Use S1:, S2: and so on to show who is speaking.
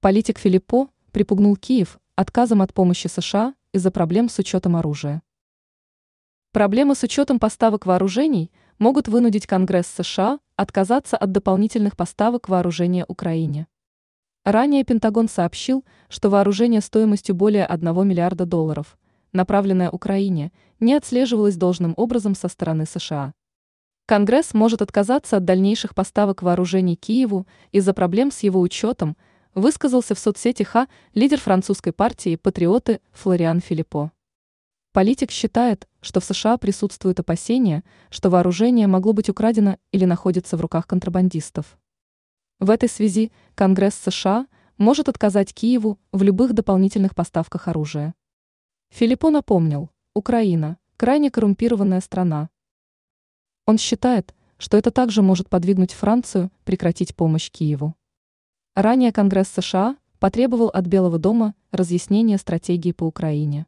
S1: Политик Филиппо припугнул Киев отказом от помощи США из-за проблем с учетом оружия. Проблемы с учетом поставок вооружений могут вынудить Конгресс США отказаться от дополнительных поставок вооружения Украине. Ранее Пентагон сообщил, что вооружение стоимостью более 1 миллиарда долларов, направленное Украине, не отслеживалось должным образом со стороны США. Конгресс может отказаться от дальнейших поставок вооружений Киеву из-за проблем с его учетом, высказался в соцсети Ха лидер французской партии «Патриоты» Флориан Филиппо. Политик считает, что в США присутствуют опасения, что вооружение могло быть украдено или находится в руках контрабандистов. В этой связи Конгресс США может отказать Киеву в любых дополнительных поставках оружия. Филиппо напомнил, Украина – крайне коррумпированная страна, он считает, что это также может подвигнуть Францию прекратить помощь Киеву. Ранее Конгресс США потребовал от Белого дома разъяснения стратегии по Украине.